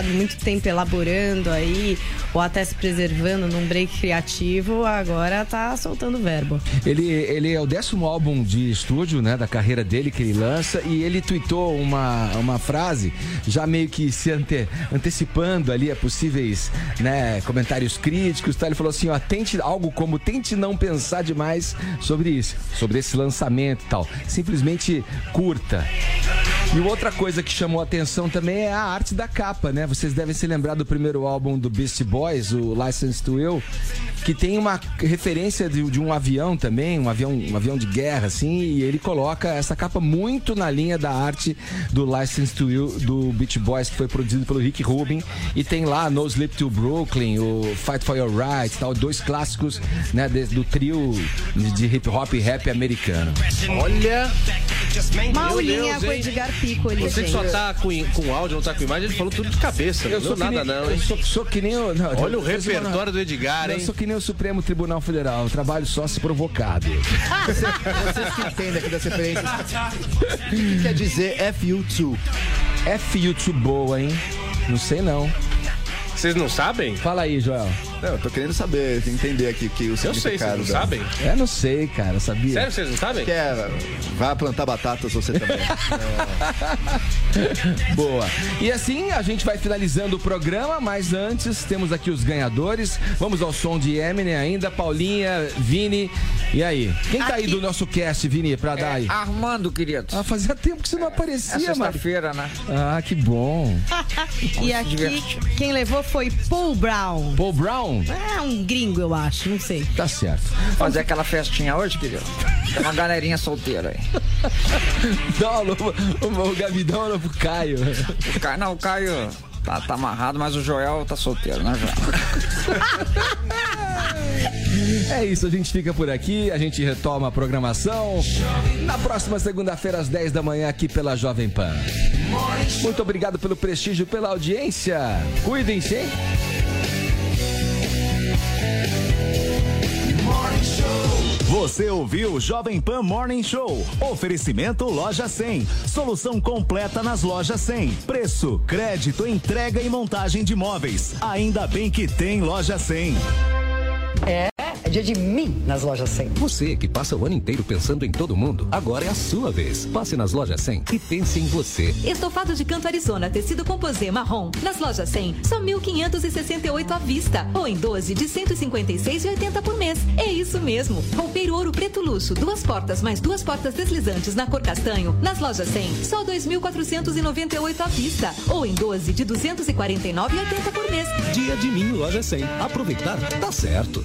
Muito tempo elaborando aí, ou até se preservando num break criativo, agora tá soltando verbo. Ele, ele é o décimo álbum de estúdio, né, da carreira dele que ele lança e ele tweetou uma, uma frase já meio que se ante, antecipando ali a possíveis, né, comentários críticos, tá? Ele falou assim, ó, tente algo como tente não pensar demais sobre isso, sobre esse lançamento e tal. Simplesmente curta. E outra coisa que chamou a atenção também é a arte da capa, né? Vocês devem se lembrar do primeiro álbum do Beastie Boys, o License to Will, que tem uma referência de, de, um avião também, um avião, um avião de guerra, assim, e ele coloca essa capa muito na linha da arte do License to Will do Beach Boys, que foi produzido pelo Rick Rubin, e tem lá No Sleep to Brooklyn, o Fight for Your Rights, tal, dois clássicos, né, de, do trio de hip hop e rap americano. Olha, Maulinha com Edgar Pico ali, Você que só tá com, com áudio, não tá com imagem, ele falou tudo de cabeça. Eu não sou nada nem, não, hein? Eu sou, sou que nem o, não, Olha o eu- repertório do Edgar, Eu hein? sou que nem o Supremo Tribunal Federal, eu trabalho só se provocado. Vocês que entendem aqui das referências. O que quer dizer FU2? FU2 boa, hein? Não sei não. Vocês não sabem? Fala aí, Joel. Não, eu tô querendo saber, entender aqui que o Eu sei, vocês significado não da- sabem? É, não sei, cara, sabia? Sério, vocês não sabem? Quer, vá plantar batatas você também. Boa. E assim a gente vai finalizando o programa, mas antes temos aqui os ganhadores. Vamos ao som de Eminem ainda, Paulinha, Vini. E aí? Quem tá aí do nosso cast, Vini, pra dar aí? Armando, querido. Ah, fazia tempo que você não É aparecia, mano. sexta-feira, né? Ah, que bom. E aqui, quem levou foi Paul Brown. Paul Brown? É um gringo, eu acho, não sei. Tá certo. Fazer aquela festinha hoje, querido. Tem uma galerinha solteira aí. Dá uma alô, o, o Gabi, dá uma pro Caio. O Caio, não, o Caio tá, tá amarrado, mas o Joel tá solteiro, né, Joel? É isso, a gente fica por aqui, a gente retoma a programação na próxima segunda-feira às 10 da manhã aqui pela Jovem Pan. Muito obrigado pelo prestígio, pela audiência. Cuidem-se, hein? Você ouviu Jovem Pan Morning Show. Oferecimento Loja 100. Solução completa nas lojas 100. Preço, crédito, entrega e montagem de móveis. Ainda bem que tem Loja 100. É, é dia de mim nas lojas 100. Você que passa o ano inteiro pensando em todo mundo, agora é a sua vez. Passe nas lojas 100 e pense em você. Estofado de canto Arizona, tecido composê marrom. Nas lojas 100, só 1.568 à vista. Ou em 12 de 156,80 por mês. É isso mesmo. Roupeiro ouro preto luxo, duas portas mais duas portas deslizantes na cor castanho. Nas lojas 100, só 2.498 à vista. Ou em 12 de 249,80 por mês. Dia de mim, loja 100. Aproveitar, tá certo.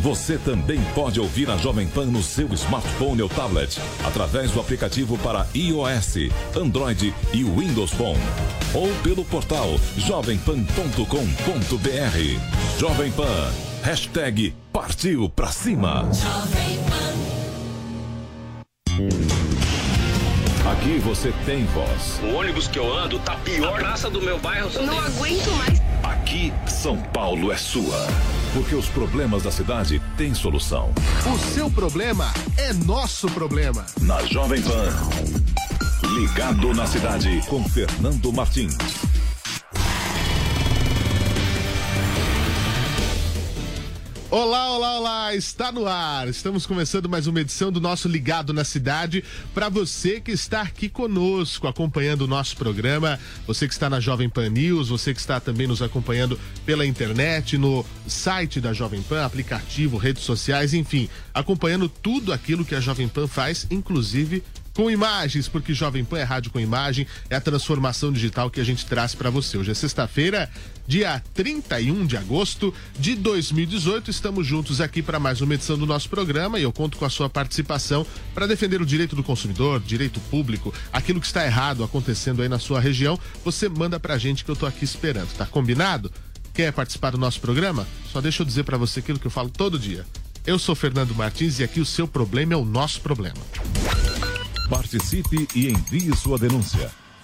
Você também pode ouvir a Jovem Pan no seu smartphone ou tablet, através do aplicativo para iOS, Android e Windows Phone. Ou pelo portal jovempan.com.br. Jovem Pan, hashtag partiu pra cima. Jovem Aqui você tem voz. O ônibus que eu ando tá pior. A praça do meu bairro. Não aguento mais. Aqui, São Paulo é sua. Porque os problemas da cidade têm solução. O seu problema é nosso problema. Na Jovem Pan. Ligado na cidade com Fernando Martins. Olá, olá, olá, está no ar. Estamos começando mais uma edição do nosso Ligado na Cidade. Para você que está aqui conosco, acompanhando o nosso programa, você que está na Jovem Pan News, você que está também nos acompanhando pela internet, no site da Jovem Pan, aplicativo, redes sociais, enfim, acompanhando tudo aquilo que a Jovem Pan faz, inclusive com imagens, porque Jovem Pan é rádio com imagem, é a transformação digital que a gente traz para você. Hoje é sexta-feira, dia 31 de agosto de 2018. Estamos juntos aqui para mais uma edição do nosso programa e eu conto com a sua participação para defender o direito do consumidor, direito público, aquilo que está errado acontecendo aí na sua região. Você manda pra gente que eu tô aqui esperando, tá combinado? Quer participar do nosso programa? Só deixa eu dizer para você aquilo que eu falo todo dia. Eu sou Fernando Martins e aqui o seu problema é o nosso problema. Participe e envie sua denúncia.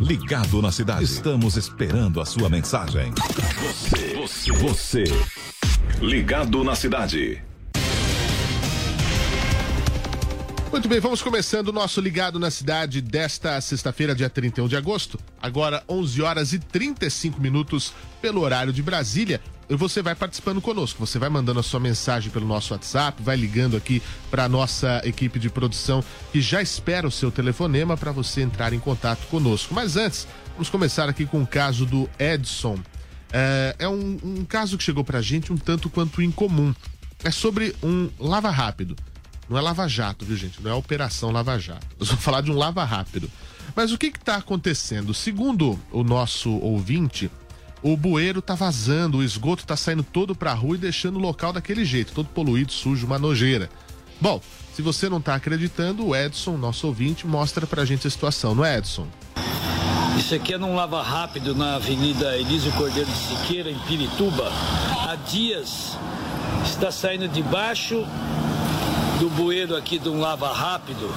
Ligado na Cidade. Estamos esperando a sua mensagem. Você, você, você. Ligado na Cidade. Muito bem, vamos começando o nosso Ligado na Cidade desta sexta-feira, dia 31 de agosto. Agora, 11 horas e 35 minutos pelo horário de Brasília. Você vai participando conosco, você vai mandando a sua mensagem pelo nosso WhatsApp, vai ligando aqui para a nossa equipe de produção que já espera o seu telefonema para você entrar em contato conosco. Mas antes, vamos começar aqui com o caso do Edson. É, é um, um caso que chegou para a gente um tanto quanto incomum. É sobre um lava rápido. Não é Lava Jato, viu, gente? Não é Operação Lava Jato. Eu vou falar de um lava rápido. Mas o que está acontecendo? Segundo o nosso ouvinte, o bueiro tá vazando, o esgoto tá saindo todo pra rua e deixando o local daquele jeito, todo poluído, sujo, uma nojeira. Bom, se você não tá acreditando, o Edson, nosso ouvinte, mostra pra gente a situação, não é, Edson? Isso aqui é num lava rápido na Avenida Elísio Cordeiro de Siqueira, em Pirituba. Há dias está saindo debaixo do bueiro aqui de um lava rápido.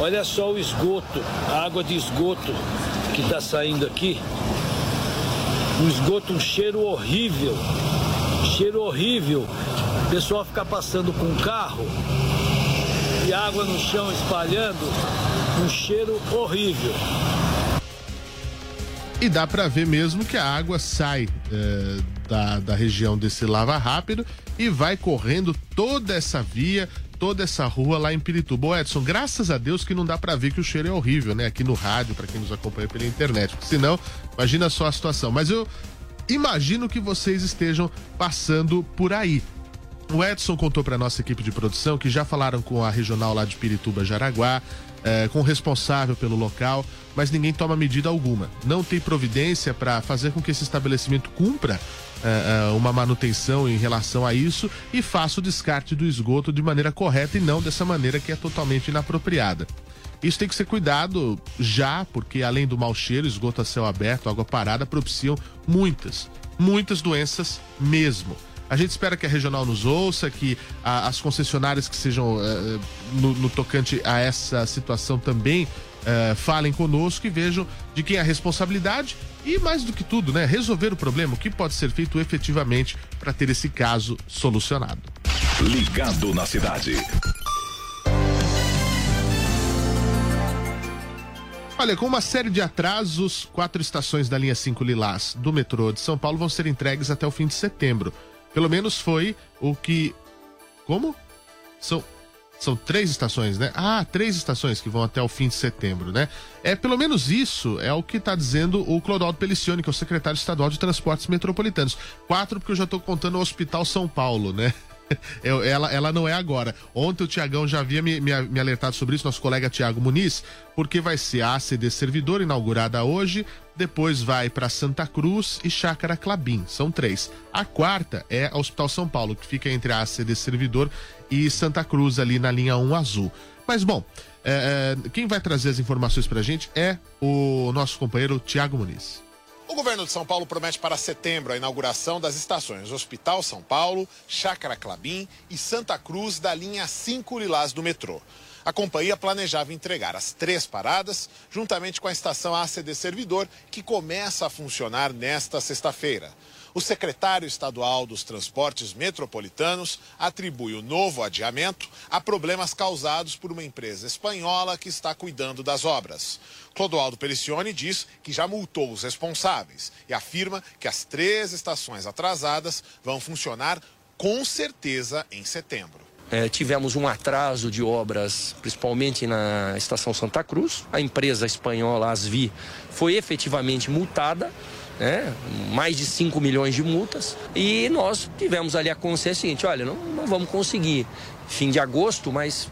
Olha só o esgoto, a água de esgoto que está saindo aqui. Um esgoto, um cheiro horrível. Cheiro horrível. O pessoal fica passando com o carro e água no chão espalhando. Um cheiro horrível. E dá para ver mesmo que a água sai é, da, da região desse lava rápido e vai correndo toda essa via, toda essa rua lá em Pirituba. Ô Edson, graças a Deus que não dá para ver que o cheiro é horrível, né? Aqui no rádio, para quem nos acompanha pela internet. Porque senão, imagina só a situação. Mas eu imagino que vocês estejam passando por aí. O Edson contou para nossa equipe de produção que já falaram com a regional lá de Pirituba, Jaraguá, eh, com o responsável pelo local, mas ninguém toma medida alguma. Não tem providência para fazer com que esse estabelecimento cumpra eh, uma manutenção em relação a isso e faça o descarte do esgoto de maneira correta e não dessa maneira que é totalmente inapropriada. Isso tem que ser cuidado já, porque além do mau cheiro, esgoto a céu aberto, água parada, propiciam muitas, muitas doenças mesmo. A gente espera que a regional nos ouça, que a, as concessionárias que sejam uh, no, no, tocante a essa situação também uh, falem conosco e vejam de quem é a responsabilidade e, mais do que tudo, né, resolver o problema, o que pode ser feito efetivamente para ter esse caso solucionado. Ligado na cidade. Olha, com uma série de atrasos, quatro estações da linha 5 Lilás do metrô de São Paulo vão ser entregues até o fim de setembro. Pelo menos foi o que. Como? São. São três estações, né? Ah, três estações que vão até o fim de setembro, né? É pelo menos isso é o que está dizendo o Clodoaldo Pelicione, que é o secretário estadual de Transportes Metropolitanos. Quatro, porque eu já estou contando o Hospital São Paulo, né? Eu, ela, ela não é agora. Ontem o Tiagão já havia me, me, me, alertado sobre isso, nosso colega Tiago Muniz, porque vai ser a ACD Servidor inaugurada hoje, depois vai para Santa Cruz e Chácara Clabim. São três. A quarta é a Hospital São Paulo, que fica entre a ACD Servidor e Santa Cruz, ali na linha 1 azul. Mas bom, é, quem vai trazer as informações para a gente é o nosso companheiro Tiago Muniz. O governo de São Paulo promete para setembro a inauguração das estações Hospital São Paulo, Chácara Clabim e Santa Cruz da linha 5 Lilás do metrô. A companhia planejava entregar as três paradas, juntamente com a estação ACD Servidor, que começa a funcionar nesta sexta-feira. O secretário estadual dos Transportes Metropolitanos atribui o novo adiamento a problemas causados por uma empresa espanhola que está cuidando das obras. Clodoaldo Pelicione diz que já multou os responsáveis e afirma que as três estações atrasadas vão funcionar com certeza em setembro. É, tivemos um atraso de obras, principalmente na estação Santa Cruz. A empresa espanhola Asvi foi efetivamente multada, né? mais de 5 milhões de multas. E nós tivemos ali a consciência seguinte: olha, não, não vamos conseguir fim de agosto, mas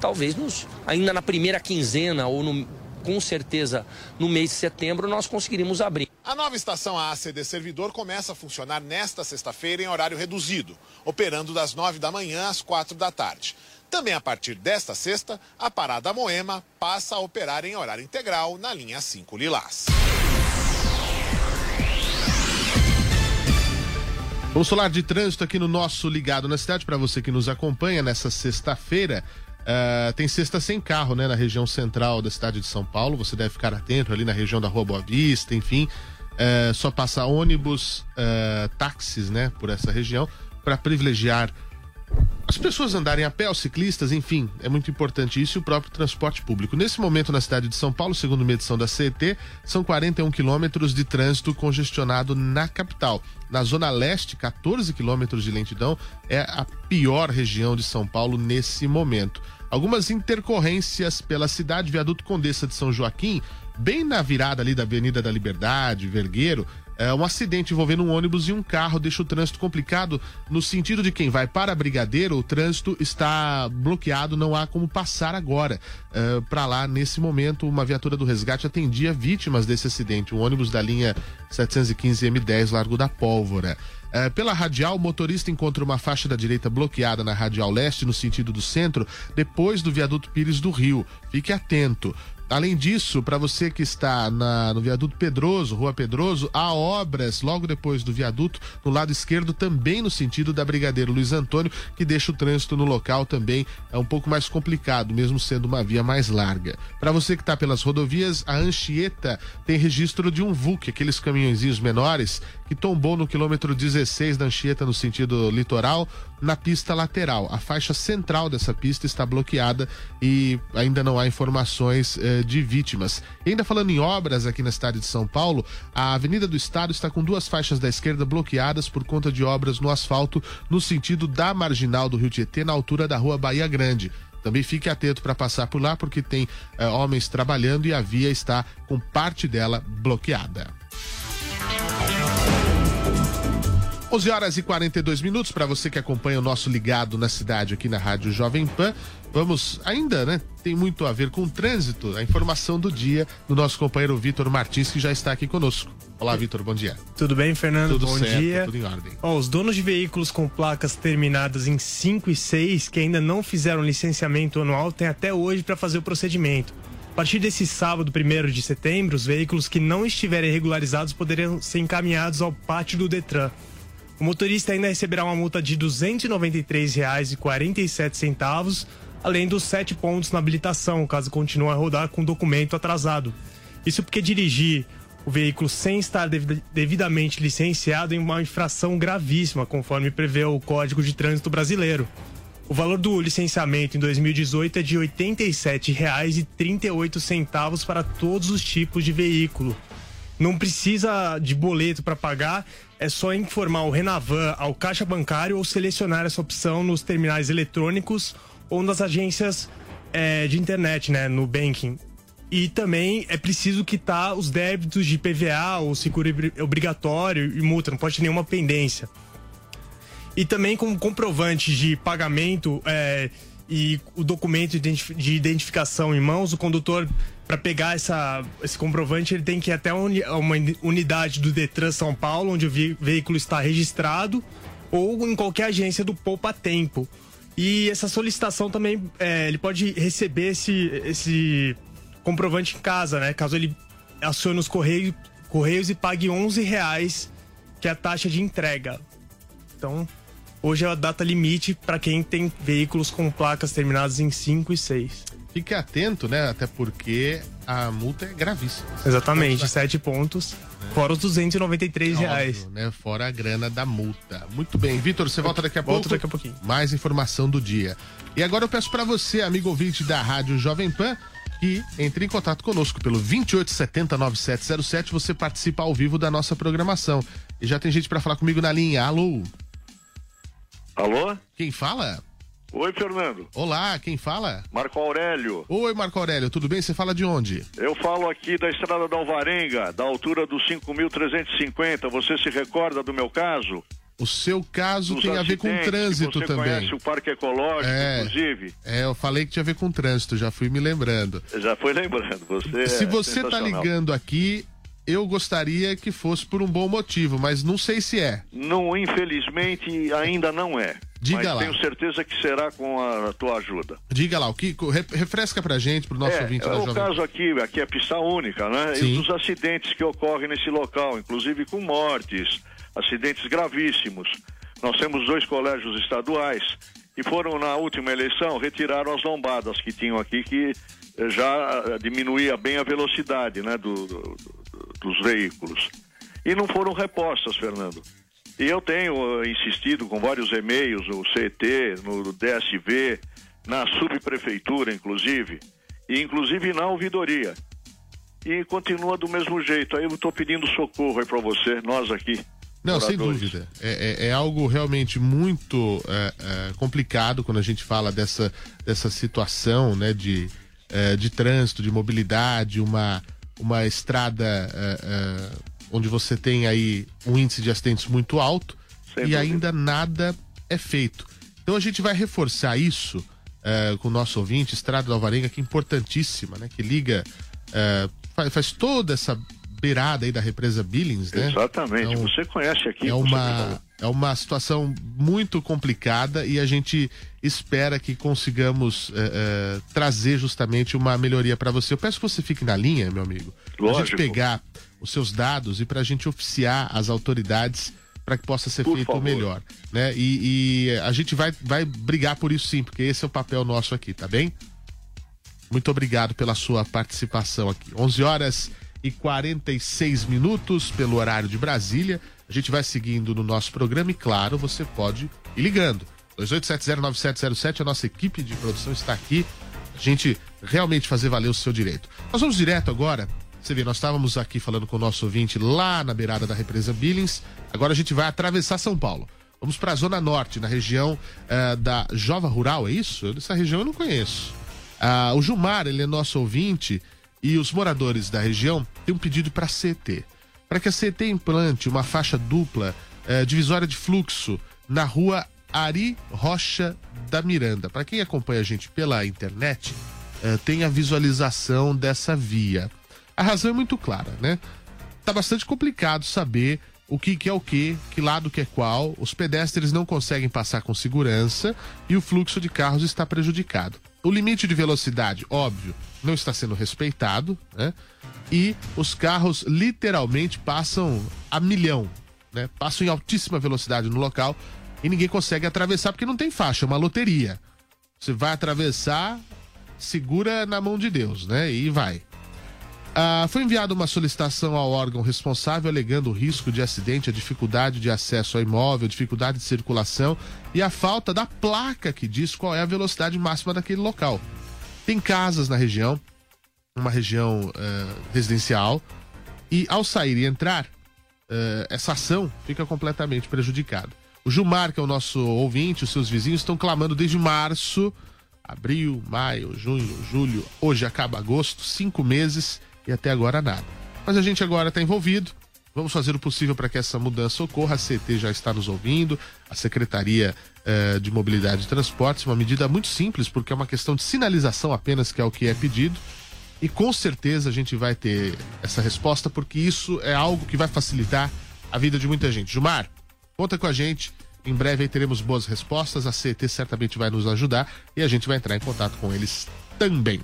talvez nos, ainda na primeira quinzena ou no, com certeza no mês de setembro nós conseguiríamos abrir. A nova estação ACD Servidor começa a funcionar nesta sexta-feira em horário reduzido, operando das 9 da manhã às 4 da tarde. Também a partir desta sexta, a Parada Moema passa a operar em horário integral na linha 5 Lilás. Vamos falar de trânsito aqui no nosso Ligado na Cidade, para você que nos acompanha nessa sexta-feira. Uh, tem cesta sem carro, né, na região central da cidade de São Paulo. Você deve ficar atento ali na região da Rua Boa Vista, enfim. Uh, só passa ônibus, uh, táxis, né, por essa região, para privilegiar as pessoas andarem a pé, os ciclistas, enfim, é muito importante isso e o próprio transporte público. Nesse momento, na cidade de São Paulo, segundo uma edição da CET, são 41 quilômetros de trânsito congestionado na capital. Na Zona Leste, 14 quilômetros de lentidão, é a pior região de São Paulo nesse momento. Algumas intercorrências pela cidade, viaduto Condessa de São Joaquim, bem na virada ali da Avenida da Liberdade, Vergueiro, é, um acidente envolvendo um ônibus e um carro deixa o trânsito complicado no sentido de quem vai para Brigadeiro, o trânsito está bloqueado, não há como passar agora. É, para lá, nesse momento, uma viatura do resgate atendia vítimas desse acidente, um ônibus da linha 715 M10, Largo da Pólvora. É, pela radial, o motorista encontra uma faixa da direita bloqueada na radial leste, no sentido do centro, depois do viaduto Pires do Rio. Fique atento. Além disso, para você que está na, no viaduto Pedroso, Rua Pedroso, há obras logo depois do viaduto, no lado esquerdo, também no sentido da Brigadeiro Luiz Antônio, que deixa o trânsito no local também é um pouco mais complicado, mesmo sendo uma via mais larga. Para você que está pelas rodovias, a Anchieta tem registro de um VUC, aqueles caminhõezinhos menores, que tombou no quilômetro 16 da Anchieta no sentido litoral, na pista lateral. A faixa central dessa pista está bloqueada e ainda não há informações eh, de vítimas. E ainda falando em obras aqui na cidade de São Paulo, a Avenida do Estado está com duas faixas da esquerda bloqueadas por conta de obras no asfalto no sentido da marginal do Rio Tietê, na altura da rua Bahia Grande. Também fique atento para passar por lá, porque tem eh, homens trabalhando e a via está com parte dela bloqueada. 11 horas e 42 minutos para você que acompanha o nosso ligado na cidade aqui na Rádio Jovem Pan. Vamos ainda, né? Tem muito a ver com o trânsito, a informação do dia do nosso companheiro Vitor Martins, que já está aqui conosco. Olá, Vitor, bom dia. Tudo bem, Fernando? Tudo bom certo, dia. tudo em ordem. Ó, os donos de veículos com placas terminadas em 5 e 6 que ainda não fizeram licenciamento anual têm até hoje para fazer o procedimento. A partir desse sábado, 1 de setembro, os veículos que não estiverem regularizados poderão ser encaminhados ao pátio do Detran. O motorista ainda receberá uma multa de R$ 293,47, além dos sete pontos na habilitação, caso continue a rodar com documento atrasado. Isso porque dirigir o veículo sem estar devi- devidamente licenciado é uma infração gravíssima, conforme prevê o Código de Trânsito Brasileiro. O valor do licenciamento em 2018 é de R$ 87,38 para todos os tipos de veículo. Não precisa de boleto para pagar, é só informar o Renavan ao caixa bancário ou selecionar essa opção nos terminais eletrônicos ou nas agências eh, de internet, né, no banking. E também é preciso quitar os débitos de PVA ou seguro obri- obrigatório e multa, não pode ter nenhuma pendência. E também com comprovante de pagamento é, e o documento de identif- de identificação em mãos, o condutor, para pegar essa, esse comprovante, ele tem que ir até uma uni- uma unidade do Detran São Paulo, onde o ve- veículo está registrado, ou em qualquer agência do Poupa Tempo. E essa solicitação também, é, ele pode receber esse, esse comprovante em casa, né? Caso ele acione os correios, Correios e pague 11 reais, que é a taxa de entrega. Então, hoje é a data limite para quem tem veículos com placas terminadas em 5 e 6. Fique atento, né? Até porque a multa é gravíssima. Exatamente, 7 pontos, fora os 293 reais. Óbvio, né? Fora a grana da multa. Muito bem. Vitor, você volta daqui a Volto pouco? daqui a pouquinho. Mais informação do dia. E agora eu peço pra você, amigo ouvinte da Rádio Jovem Pan, que entre em contato conosco pelo 28709707. Você participa ao vivo da nossa programação. E já tem gente pra falar comigo na linha. Alô? Alô? Quem fala? Oi, Fernando. Olá, quem fala? Marco Aurélio. Oi, Marco Aurélio, tudo bem? Você fala de onde? Eu falo aqui da estrada da Alvarenga, da altura dos 5.350. Você se recorda do meu caso? O seu caso Dos tem a ver com trânsito você também. conhece o Parque Ecológico, É. inclusive? É, eu falei que tinha a ver com trânsito, já fui me lembrando. Já foi lembrando. Você Se é você tá sensacional. ligando aqui, eu gostaria que fosse por um bom motivo, mas não sei se é. Não, infelizmente, ainda não é. Diga Mas lá. tenho certeza que será com a tua ajuda. Diga lá, o que re- refresca pra gente, pro nosso é, ouvinte é da o Jovem caso aqui, aqui é pista única, né? Sim. E dos acidentes que ocorrem nesse local, inclusive com mortes, acidentes gravíssimos. Nós temos dois colégios estaduais e foram na última eleição retiraram as lombadas que tinham aqui que já eh, diminuía bem a velocidade, né, do- do- dos veículos. E não foram repostas, Fernando. E eu tenho eh, insistido com vários e-mails no CET, no DSV, na subprefeitura, inclusive, e inclusive na ouvidoria. E continua do mesmo jeito. Aí eu estou pedindo socorro aí para você, nós aqui. Não, sem dúvida. É, é- é algo realmente muito é, é, complicado quando a gente fala dessa, dessa situação né, de, é, de trânsito, de mobilidade, uma, uma estrada é, é, onde você tem aí um índice de acidentes muito alto Sem e dúvida. ainda nada é feito. Então a gente vai reforçar isso é, com o nosso ouvinte, Estrada da Alvarenga, que é importantíssima, né? Que liga, faz, faz toda essa beirada aí da represa Billings, né? Exatamente. Então, você conhece aqui. é uma, é uma situação muito complicada e a gente espera que consigamos eh, eh, trazer justamente uma melhoria para você. Eu peço que você fique na linha, meu amigo. Pra gente Lógico. pegar os seus dados e para a gente oficiar as autoridades para que possa ser Por feito o favor. melhor. Né? E, e a gente vai, vai brigar por isso sim, porque esse é o papel nosso aqui, tá bem? Muito obrigado pela sua participação aqui. 11 horas e 46 minutos pelo horário de Brasília. A gente vai seguindo no nosso programa e, claro, você pode ir ligando. 28709707, a nossa equipe de produção está aqui. A gente realmente fazer valer o seu direito. Nós vamos direto agora. Você vê, nós estávamos aqui falando com o nosso ouvinte lá na beirada da represa Billings. Agora a gente vai atravessar São Paulo. Vamos para a Zona Norte, na região eh, da Jova Rural, é isso? Essa região eu não conheço. Ah, o Gilmar, ele é nosso ouvinte e os moradores da região têm um pedido para a CT. Para que a CT implante uma faixa dupla eh, divisória de fluxo na rua Ari Rocha da Miranda. Para quem acompanha a gente pela internet, eh, tem a visualização dessa via. A razão é muito clara, né? Tá bastante complicado saber o que, que é o que, que lado que é qual. Os pedestres não conseguem passar com segurança e o fluxo de carros está prejudicado. O limite de velocidade, óbvio, não está sendo respeitado, né? E os carros literalmente passam a milhão, né? Passam em altíssima velocidade no local e ninguém consegue atravessar porque não tem faixa, é uma loteria. Você vai atravessar, segura na mão de Deus, né? E vai. Ah, foi enviada uma solicitação ao órgão responsável alegando o risco de acidente, a dificuldade de acesso ao imóvel, dificuldade de circulação e a falta da placa que diz qual é a velocidade máxima daquele local. Tem casas na região, uma região eh, residencial, e ao sair e entrar, eh, essa ação fica completamente prejudicada. O Gilmar, que é o nosso ouvinte, os seus vizinhos estão clamando desde março, abril, maio, junho, julho, hoje acaba agosto, cinco meses e até agora nada. Mas a gente agora está envolvido. Vamos fazer o possível para que essa mudança ocorra. A CT já está nos ouvindo, a Secretaria eh, de Mobilidade e Transportes, uma medida muito simples, porque é uma questão de sinalização apenas, que é o que é pedido. E com certeza a gente vai ter essa resposta, porque isso é algo que vai facilitar a vida de muita gente. Gilmar, conta com a gente. Em breve teremos boas respostas. A CT certamente vai nos ajudar e a gente vai entrar em contato com eles também.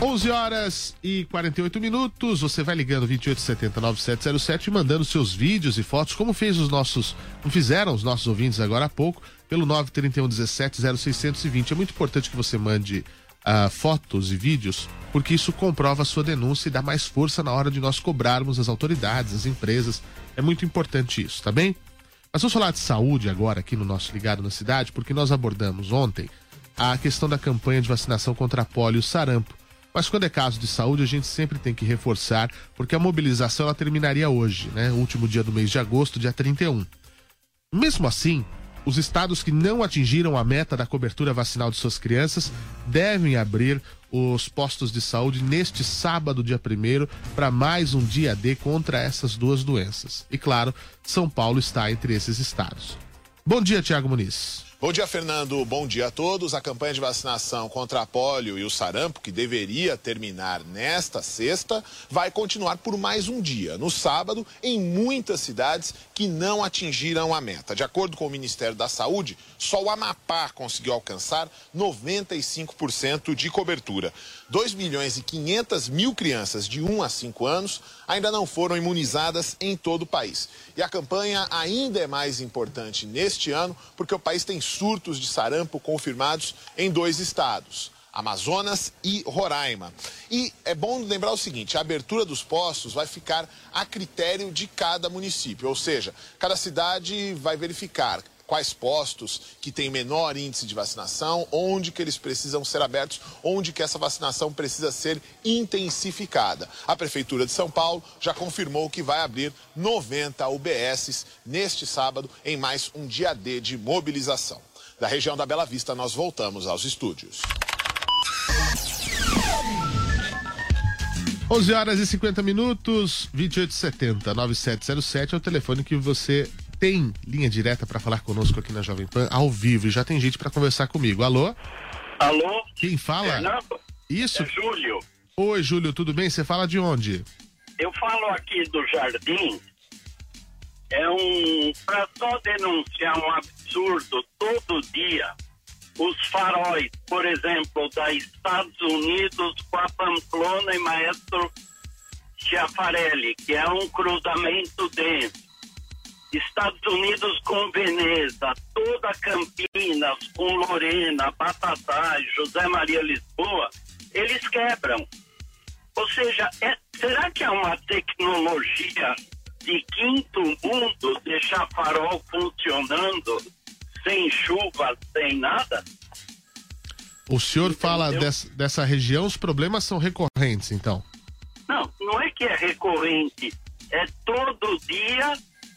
11 horas e 48 minutos. Você vai ligando 2870 9707 e mandando seus vídeos e fotos, como fez os nossos, como fizeram os nossos ouvintes agora há pouco, pelo 931 17 0620. É muito importante que você mande ah, fotos e vídeos, porque isso comprova a sua denúncia e dá mais força na hora de nós cobrarmos as autoridades, as empresas. É muito importante isso, tá bem? Mas vamos falar de saúde agora aqui no nosso Ligado na Cidade, porque nós abordamos ontem a questão da campanha de vacinação contra a polio e sarampo. Mas quando é caso de saúde, a gente sempre tem que reforçar, porque a mobilização ela terminaria hoje, né? Último dia do mês de agosto, dia 31. Mesmo assim, os estados que não atingiram a meta da cobertura vacinal de suas crianças devem abrir os postos de saúde neste sábado, dia 1 para mais um dia D contra essas duas doenças. E claro, São Paulo está entre esses estados. Bom dia, Tiago Muniz. Bom dia, Fernando. Bom dia a todos. A campanha de vacinação contra a polio e o sarampo, que deveria terminar nesta sexta, vai continuar por mais um dia, no sábado, em muitas cidades que não atingiram a meta. De acordo com o Ministério da Saúde, só o Amapá conseguiu alcançar 95% de cobertura. 2 milhões e 500 mil crianças de 1 a 5 anos ainda não foram imunizadas em todo o país. E a campanha ainda é mais importante neste ano porque o país tem surtos de sarampo confirmados em dois estados. Amazonas e Roraima. E é bom lembrar o seguinte: a abertura dos postos vai ficar a critério de cada município, ou seja, cada cidade vai verificar quais postos que têm menor índice de vacinação, onde que eles precisam ser abertos, onde que essa vacinação precisa ser intensificada. A Prefeitura de São Paulo já confirmou que vai abrir 90 UBSs neste sábado em mais um dia D de mobilização. Da região da Bela Vista, nós voltamos aos estúdios. 11 horas e 50 minutos, 2870 9707 é o telefone que você tem linha direta para falar conosco aqui na Jovem Pan ao vivo e já tem gente para conversar comigo. Alô? Alô? Quem fala? Fernando? Isso. É Júlio. Oi, Júlio, tudo bem? Você fala de onde? Eu falo aqui do Jardim. É um. Para só denunciar um absurdo todo dia. Os faróis, por exemplo, da Estados Unidos com a Pamplona e Maestro Schiafarelli, que é um cruzamento denso. Estados Unidos com Veneza, toda Campinas com Lorena, Batatais, José Maria Lisboa, eles quebram. Ou seja, é- será que é uma tecnologia de quinto mundo deixar farol funcionando sem chuva, sem nada? O senhor fala dessa, dessa região, os problemas são recorrentes, então. Não, não é que é recorrente, é todo dia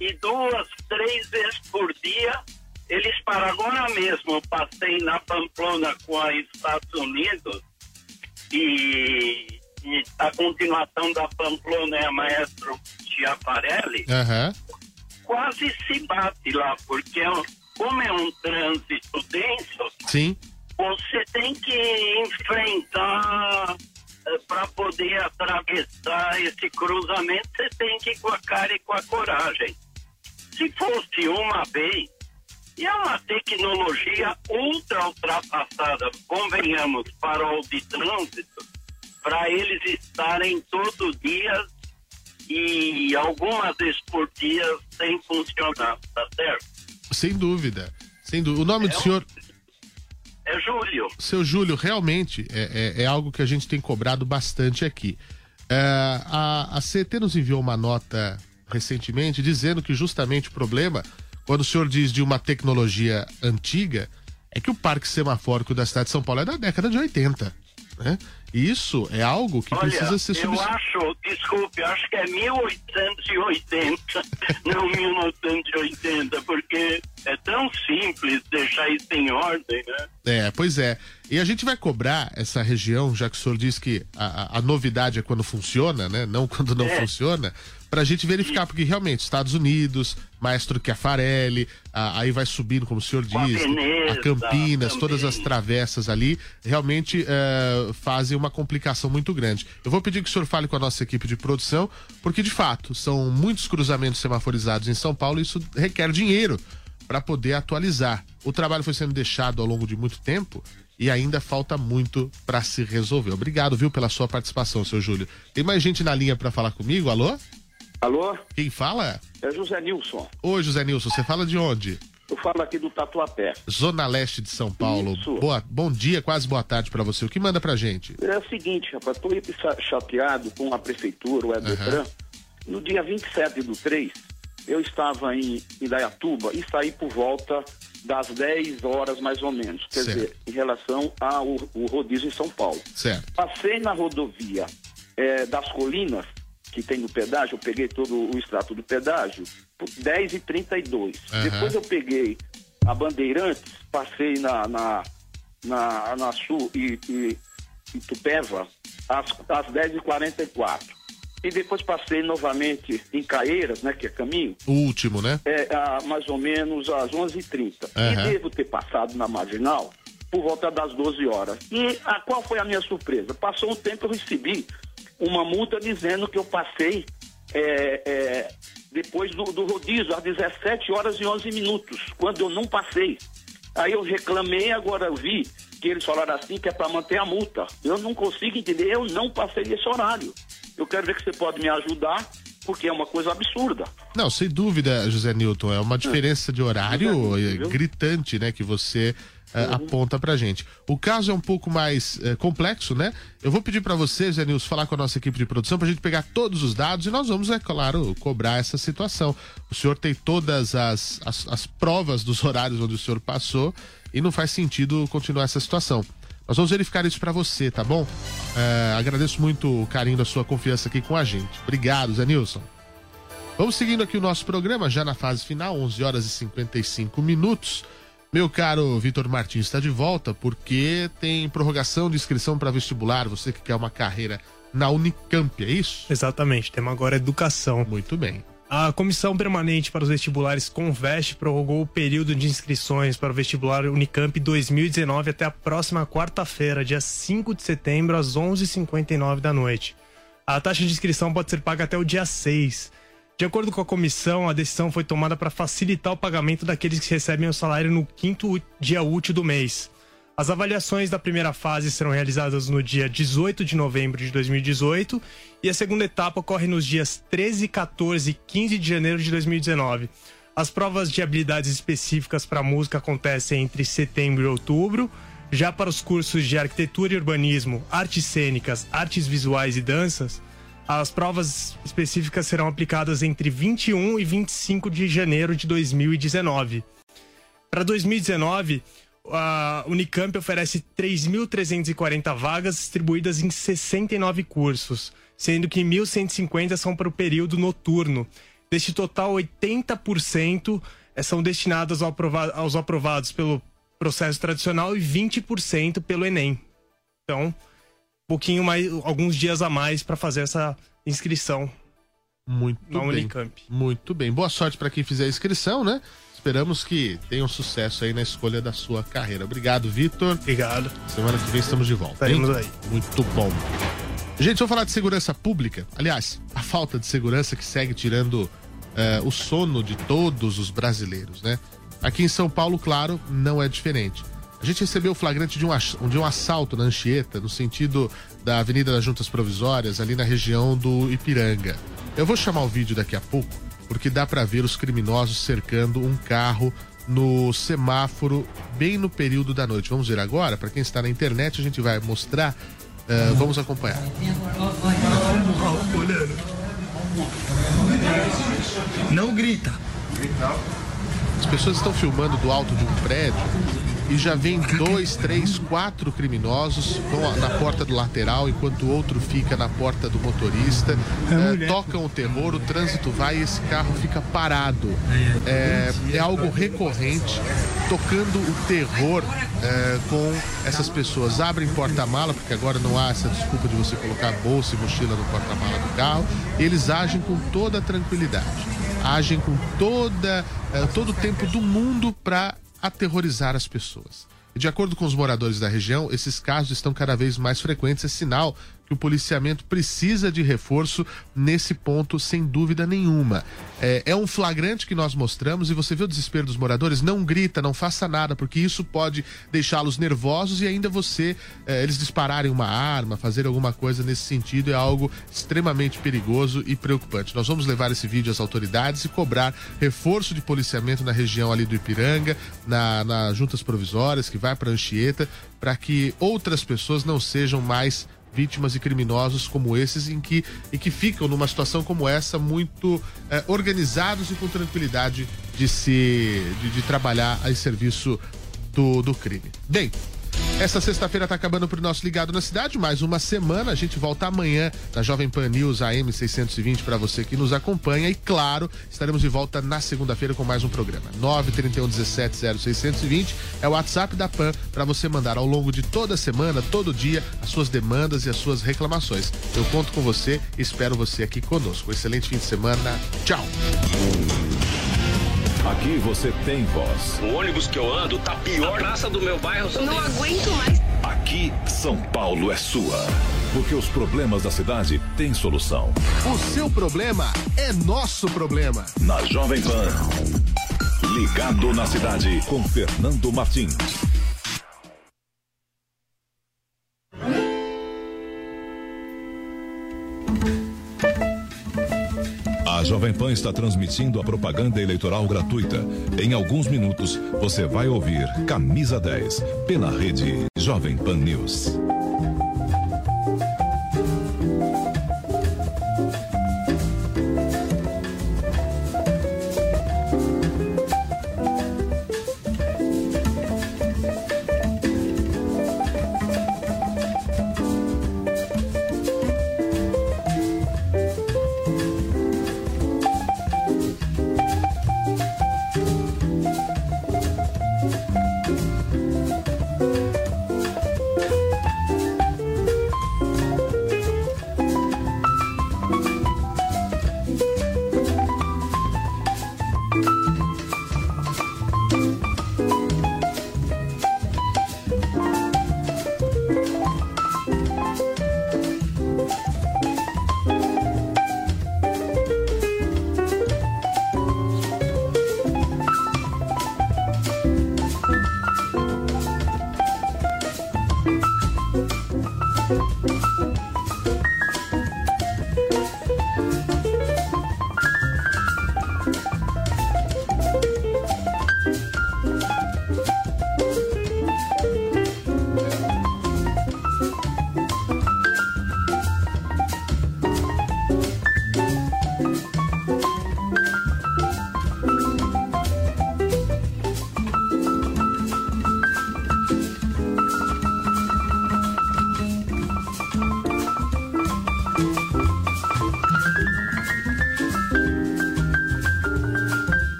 e duas, três vezes por dia. Eles param agora mesmo. Eu passei na Pamplona com a Estados Unidos e, e a continuação da Pamplona é a Maestro Chiaparelli. Aham. Quase se bate lá, porque é um- como é um trânsito denso, Sim. você tem que enfrentar para poder atravessar esse cruzamento, você tem que ir com a cara e com a coragem. Se fosse uma vez, e é uma tecnologia ultra ultrapassada, convenhamos, farol de trânsito, para eles estarem todo dia e algumas vezes por dia sem funcionar, tá certo? Sem dúvida. Sem dúvida. O nome do senhor, É Júlio. seu Júlio, realmente é, é- é algo que a gente tem cobrado bastante aqui. É, a, a CT nos enviou uma nota recentemente dizendo que justamente o problema, quando o senhor diz de uma tecnologia antiga, é que o parque semafórico da cidade de São Paulo é da década de 80. Né? E isso é algo que Olha, precisa ser eu substituído. acho, desculpe, eu acho que é 1880, não 1980, porque é tão simples deixar isso em ordem, né? É, pois é. E a gente vai cobrar essa região, já que o senhor diz que a, a- a novidade é quando funciona, né? Não quando não É. funciona, pra gente verificar, porque realmente, Estados Unidos, Maestro Chiafarelli, a- aí vai subindo, como o senhor Com a diz, Veneza a Campinas, também. todas as travessas ali, realmente é, fazem uma complicação muito grande. Eu vou pedir que o senhor fale com a nossa equipe de produção, porque de fato, são muitos cruzamentos semaforizados em São Paulo e isso requer dinheiro para poder atualizar. O trabalho foi sendo deixado ao longo de muito tempo e ainda falta muito para se resolver. Obrigado, viu, pela sua participação, seu Júlio. Tem mais gente na linha para falar comigo? Alô? Alô? Quem fala? É José Nilson. Oi, José Nilson, você fala de onde? Eu falo aqui do Tatuapé. Zona Leste de São Paulo. Isso. Boa, bom dia, quase boa tarde para você. O que manda pra gente? É o seguinte, rapaz, tô cha- chateado com a prefeitura, o Edetran. No dia 27 do 3, eu estava em Indaiatuba e saí por volta das 10 horas mais ou menos. Quer Certo. dizer, em relação ao rodízio em São Paulo. Certo. Passei na rodovia eh, das colinas, que tem no pedágio, eu peguei todo o extrato do pedágio, por 10 e 32. Aham. Depois eu peguei a Bandeirantes, passei na, na, na, na Sul e, e, e Tupéva, às, às 10 e 44 E depois passei novamente em Caeiras, né, que é caminho, O último, né? é, a, mais ou menos às 11h30. Aham. E devo ter passado na marginal por volta das 12 horas. E a, qual foi a minha surpresa? Passou um tempo, eu recebi uma multa dizendo que eu passei é, é, depois do, do rodízio, às 17 horas e 11 minutos, quando eu não passei. Aí eu reclamei, agora eu vi que eles falaram assim que é para manter a multa. Eu não consigo entender, eu não passei esse horário. Eu quero ver que você pode me ajudar, porque é uma coisa absurda. Não, sem dúvida, José Newton. É uma diferença de horário eh, gritante, né? Que você eh, aponta pra gente. O caso é um pouco mais eh, complexo, né? Eu vou pedir pra você, José Nilson, falar com a nossa equipe de produção pra gente pegar todos os dados e nós vamos, é claro, cobrar essa situação. O senhor tem todas as, as, as provas dos horários onde o senhor passou e não faz sentido continuar essa situação. Nós vamos verificar isso pra você, tá bom? Eh, agradeço muito o carinho da sua confiança aqui com a gente. Obrigado, Zé Nilson. Vamos seguindo aqui o nosso programa, já na fase final, 11 horas e 55 minutos. Meu caro Vitor Martins está de volta porque tem prorrogação de inscrição para vestibular. Você que quer uma carreira na Unicamp, é isso? Exatamente, tema agora é educação. Muito bem. A Comissão Permanente para os Vestibulares Conveste prorrogou o período de inscrições para o vestibular Unicamp 2019 até a próxima quarta-feira, dia 5 de setembro, às 11h59 da noite. A taxa de inscrição pode ser paga até o dia 6. De acordo com a comissão, a decisão foi tomada para facilitar o pagamento daqueles que recebem o salário no quinto dia útil do mês. As avaliações da primeira fase serão realizadas no dia 18 de novembro de 2018 e a segunda etapa ocorre nos dias 13, 14 e 15 de janeiro de 2019. As provas de habilidades específicas para música acontecem entre setembro e outubro. Já para os cursos de arquitetura e urbanismo, artes cênicas, artes visuais e danças, as provas específicas serão aplicadas entre 21 e 25 de janeiro de 2019. Para 2019, a Unicamp oferece 3.340 vagas distribuídas em 69 cursos, sendo que 1.150 são para o período noturno. Deste total, 80% são destinadas ao aprova- aos aprovados pelo processo tradicional e 20% pelo Enem. Então, um pouquinho mais, alguns dias a mais para fazer essa inscrição Muito na bem. Unicamp. Muito bem. Boa sorte para quem fizer a inscrição, né? Esperamos que tenham sucesso aí na escolha da sua carreira. Obrigado, Vitor. Obrigado. Semana que vem estamos de volta. Estaremos aí. Muito bom. Gente, vamos falar de segurança pública. Aliás, a falta de segurança que segue tirando eh, o sono de todos os brasileiros, né? Aqui em São Paulo, claro, não é diferente. A gente recebeu o flagrante de um, de um assalto na Anchieta, no sentido da Avenida das Juntas Provisórias, ali na região do Ipiranga. Eu vou chamar o vídeo daqui a pouco, porque dá pra ver os criminosos cercando um carro no semáforo bem no período da noite. Vamos ver agora, Pra quem está na internet, a gente vai mostrar. Eh, vamos acompanhar. Não grita. As pessoas estão filmando do alto de um prédio e já vem dois, três, quatro criminosos vão na porta do lateral, enquanto o outro fica na porta do motorista. Eh, tocam o terror, o trânsito vai e esse carro fica parado. É, é algo recorrente, tocando o terror com essas pessoas. Abrem porta-mala, porque agora não há essa desculpa de você colocar bolsa e mochila no porta-mala do carro. Eles agem com toda a tranquilidade agem com toda, todo o tempo do mundo para aterrorizar as pessoas. De acordo com os moradores da região, esses casos estão cada vez mais frequentes, é sinal que o policiamento precisa de reforço nesse ponto, sem dúvida nenhuma. É, é um flagrante que nós mostramos e você vê o desespero dos moradores. Não grita, não faça nada, porque isso pode deixá-los nervosos e ainda você, é, eles dispararem uma arma, fazer alguma coisa nesse sentido é algo extremamente perigoso e preocupante. Nós vamos levar esse vídeo às autoridades e cobrar reforço de policiamento na região ali do Ipiranga, na, nas juntas provisórias, que vai para Anchieta, para que outras pessoas não sejam mais vítimas e criminosos como esses em que, e que ficam numa situação como essa muito eh, organizados e com tranquilidade de se de, de trabalhar em serviço do, do crime. Bem, essa sexta-feira está acabando para o nosso Ligado na Cidade. Mais uma semana. A gente volta amanhã na Jovem Pan News AM 620 para você que nos acompanha. E claro, estaremos de volta na segunda-feira com mais um programa. 931 17 0620 é o WhatsApp da Pan para você mandar ao longo de toda a semana, todo dia, as suas demandas e as suas reclamações. Eu conto com você espero você aqui conosco. Excelente fim de semana. Tchau. Aqui você tem voz. O ônibus que eu ando tá pior. A praça do meu bairro só Não tem- aguento mais. Aqui, São Paulo é sua. Porque os problemas da cidade têm solução. O seu problema é nosso problema. Na Jovem Pan. Ligado na cidade com Fernando Martins. Jovem Pan está transmitindo a propaganda eleitoral gratuita. Em alguns minutos, você vai ouvir Camisa 10 pela rede Jovem Pan News.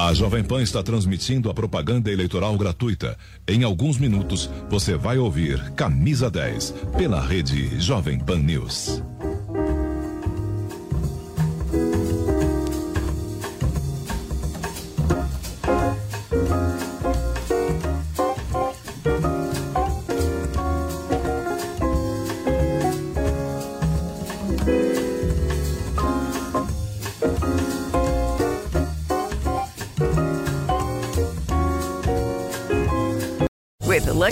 A Jovem Pan está transmitindo a propaganda eleitoral gratuita. Em alguns minutos, você vai ouvir Camisa 10 pela rede Jovem Pan News.